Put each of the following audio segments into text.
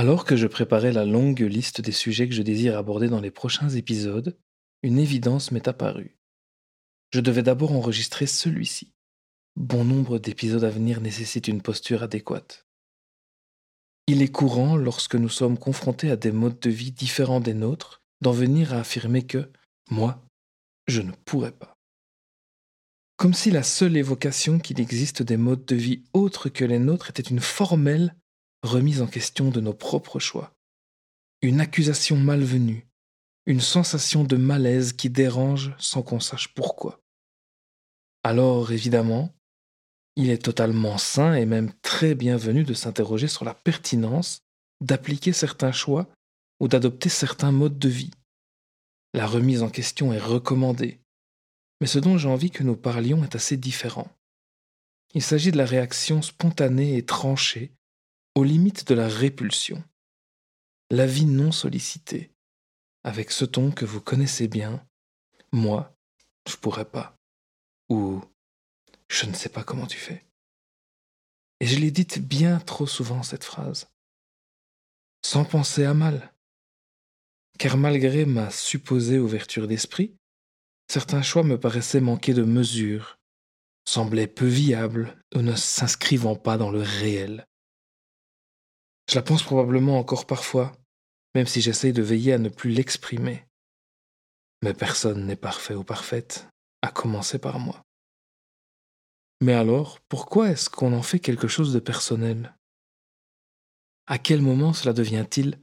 Alors que je préparais la longue liste des sujets que je désire aborder dans les prochains épisodes, une évidence m'est apparue. Je devais d'abord enregistrer celui-ci. Bon nombre d'épisodes à venir nécessitent une posture adéquate. Il est courant, lorsque nous sommes confrontés à des modes de vie différents des nôtres, d'en venir à affirmer que, moi, je ne pourrais pas. Comme si la seule évocation qu'il existe des modes de vie autres que les nôtres était une formelle remise en question de nos propres choix. Une accusation malvenue, une sensation de malaise qui dérange sans qu'on sache pourquoi. Alors, évidemment, il est totalement sain et même très bienvenu de s'interroger sur la pertinence d'appliquer certains choix ou d'adopter certains modes de vie. La remise en question est recommandée, mais ce dont j'ai envie que nous parlions est assez différent. Il s'agit de la réaction spontanée et tranchée aux limites de la répulsion. La vie non sollicitée, avec ce ton que vous connaissez bien, moi, je pourrais pas. Ou je ne sais pas comment tu fais. Et je l'ai dite bien trop souvent cette phrase, sans penser à mal. Car malgré ma supposée ouverture d'esprit, certains choix me paraissaient manquer de mesure, semblaient peu viables ou ne s'inscrivant pas dans le réel. Je la pense probablement encore parfois, même si j'essaye de veiller à ne plus l'exprimer. Mais personne n'est parfait ou parfaite, à commencer par moi. Mais alors, pourquoi est-ce qu'on en fait quelque chose de personnel? À quel moment cela devient-il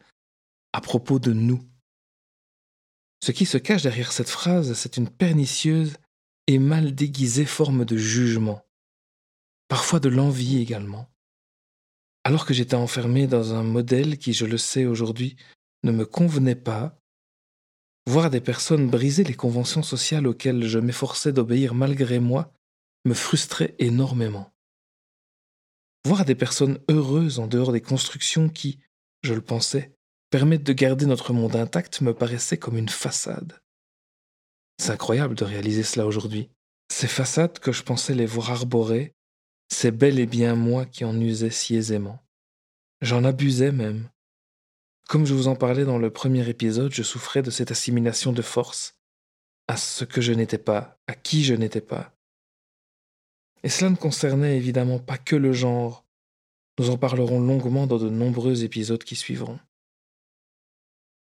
à propos de nous? Ce qui se cache derrière cette phrase, c'est une pernicieuse et mal déguisée forme de jugement, parfois de l'envie également. Alors que j'étais enfermé dans un modèle qui, je le sais aujourd'hui, ne me convenait pas, voir des personnes briser les conventions sociales auxquelles je m'efforçais d'obéir malgré moi me frustrait énormément. Voir des personnes heureuses en dehors des constructions qui, je le pensais, permettent de garder notre monde intact me paraissait comme une façade. C'est incroyable de réaliser cela aujourd'hui. Ces façades que je pensais les voir arborer c'est bel et bien moi qui en usais si aisément. J'en abusais même. Comme je vous en parlais dans le premier épisode, je souffrais de cette assimilation de force à ce que je n'étais pas, à qui je n'étais pas. Et cela ne concernait évidemment pas que le genre. Nous en parlerons longuement dans de nombreux épisodes qui suivront.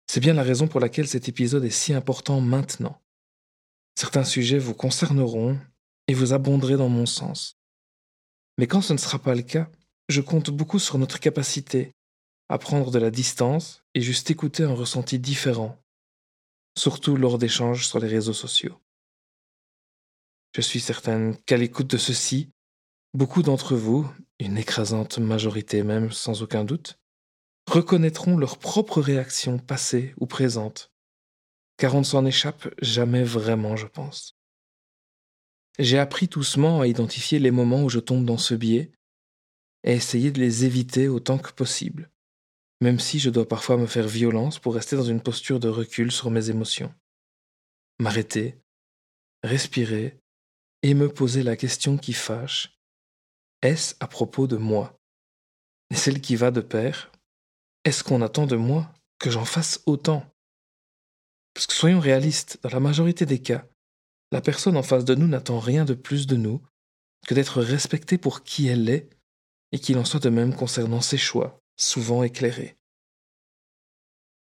C'est bien la raison pour laquelle cet épisode est si important maintenant. Certains sujets vous concerneront et vous abonderez dans mon sens. Mais quand ce ne sera pas le cas, je compte beaucoup sur notre capacité à prendre de la distance et juste écouter un ressenti différent, surtout lors d'échanges sur les réseaux sociaux. Je suis certaine qu'à l'écoute de ceci, beaucoup d'entre vous, une écrasante majorité même sans aucun doute, reconnaîtront leurs propres réactions passées ou présentes, car on ne s'en échappe jamais vraiment, je pense. J'ai appris doucement à identifier les moments où je tombe dans ce biais et essayer de les éviter autant que possible, même si je dois parfois me faire violence pour rester dans une posture de recul sur mes émotions. M'arrêter, respirer et me poser la question qui fâche. Est-ce à propos de moi? Et celle qui va de pair, est-ce qu'on attend de moi que j'en fasse autant? Parce que soyons réalistes, dans la majorité des cas, la personne en face de nous n'attend rien de plus de nous que d'être respectée pour qui elle est, et qu'il en soit de même concernant ses choix, souvent éclairés.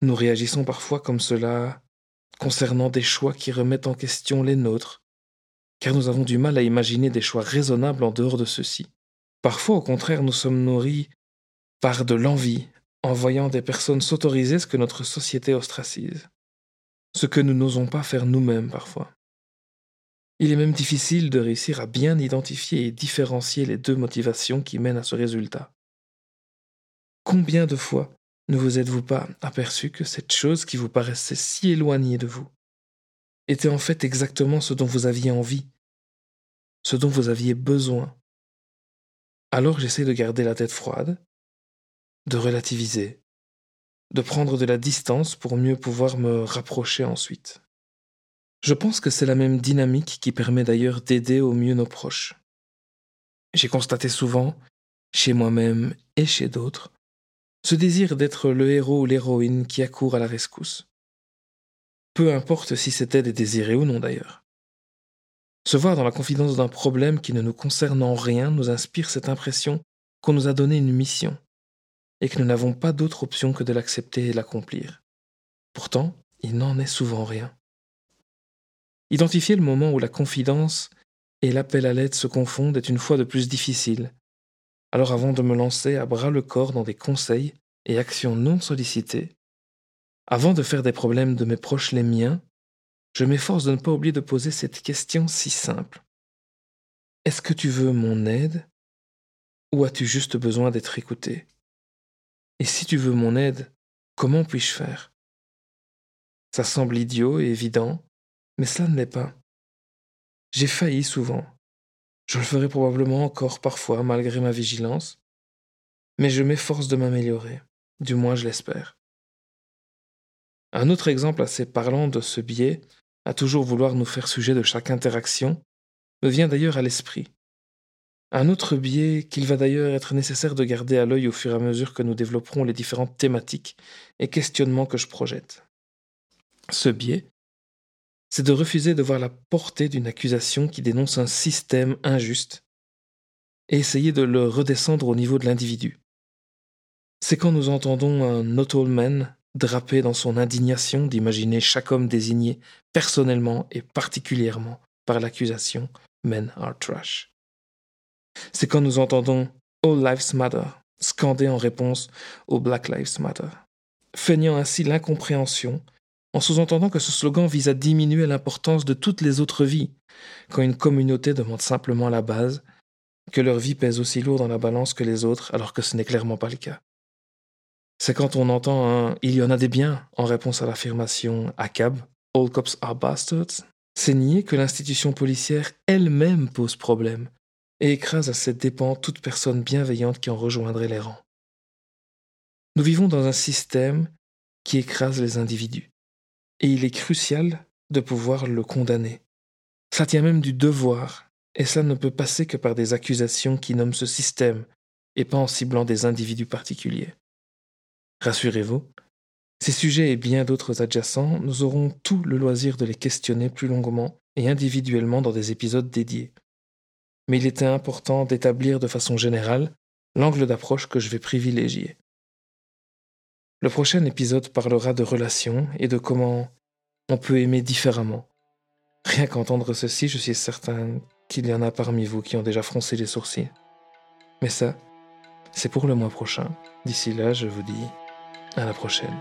Nous réagissons parfois comme cela concernant des choix qui remettent en question les nôtres, car nous avons du mal à imaginer des choix raisonnables en dehors de ceux-ci. Parfois, au contraire, nous sommes nourris par de l'envie en voyant des personnes s'autoriser ce que notre société ostracise, ce que nous n'osons pas faire nous-mêmes parfois. Il est même difficile de réussir à bien identifier et différencier les deux motivations qui mènent à ce résultat. Combien de fois ne vous êtes-vous pas aperçu que cette chose qui vous paraissait si éloignée de vous était en fait exactement ce dont vous aviez envie, ce dont vous aviez besoin? Alors j'essaie de garder la tête froide, de relativiser, de prendre de la distance pour mieux pouvoir me rapprocher ensuite. Je pense que c'est la même dynamique qui permet d'ailleurs d'aider au mieux nos proches. J'ai constaté souvent, chez moi-même et chez d'autres, Ce désir d'être le héros ou l'héroïne qui accourt à la rescousse. Peu importe si c'était des désirés ou non d'ailleurs. Se voir dans la confidence d'un problème qui ne nous concerne en rien nous inspire cette impression qu'on nous a donné une mission, et que nous n'avons pas d'autre option que de l'accepter et l'accomplir. Pourtant, il n'en est souvent rien. Identifier le moment où la confidence et l'appel à l'aide se confondent est une fois de plus difficile. Alors avant de me lancer à bras le corps dans des conseils et actions non sollicitées, avant de faire des problèmes de mes proches les miens, je m'efforce de ne pas oublier de poser cette question si simple. Est-ce que tu veux mon aide ou as-tu juste besoin d'être écouté? Et si tu veux mon aide, comment puis-je faire? Ça semble idiot et évident, mais cela ne l'est pas. J'ai failli souvent. Je le ferai probablement encore parfois malgré ma vigilance, mais je m'efforce de m'améliorer, du moins je l'espère. Un autre exemple assez parlant de ce biais, à toujours vouloir nous faire sujet de chaque interaction, me vient d'ailleurs à l'esprit. Un autre biais qu'il va d'ailleurs être nécessaire de garder à l'œil au fur et à mesure que nous développerons les différentes thématiques et questionnements que je projette. Ce biais, c'est de refuser de voir la portée d'une accusation qui dénonce un système injuste et essayer de le redescendre au niveau de l'individu. C'est quand nous entendons un not all man drapé dans son indignation d'imaginer chaque homme désigné personnellement et particulièrement par l'accusation Men are trash. C'est quand nous entendons All Lives Matter scandé en réponse au Black Lives Matter, feignant ainsi l'incompréhension en sous-entendant que ce slogan vise à diminuer l'importance de toutes les autres vies, quand une communauté demande simplement la base que leur vie pèse aussi lourd dans la balance que les autres, alors que ce n'est clairement pas le cas. C'est quand on entend un Il y en a des biens en réponse à l'affirmation ACAB, All cops are bastards, c'est nier que l'institution policière elle-même pose problème et écrase à cette dépens toute personne bienveillante qui en rejoindrait les rangs. Nous vivons dans un système qui écrase les individus et il est crucial de pouvoir le condamner. Ça tient même du devoir, et cela ne peut passer que par des accusations qui nomment ce système, et pas en ciblant des individus particuliers. Rassurez-vous, ces sujets et bien d'autres adjacents, nous aurons tout le loisir de les questionner plus longuement et individuellement dans des épisodes dédiés. Mais il était important d'établir de façon générale l'angle d'approche que je vais privilégier. Le prochain épisode parlera de relations et de comment on peut aimer différemment. Rien qu'entendre ceci, je suis certain qu'il y en a parmi vous qui ont déjà froncé les sourcils. Mais ça, c'est pour le mois prochain. D'ici là, je vous dis à la prochaine.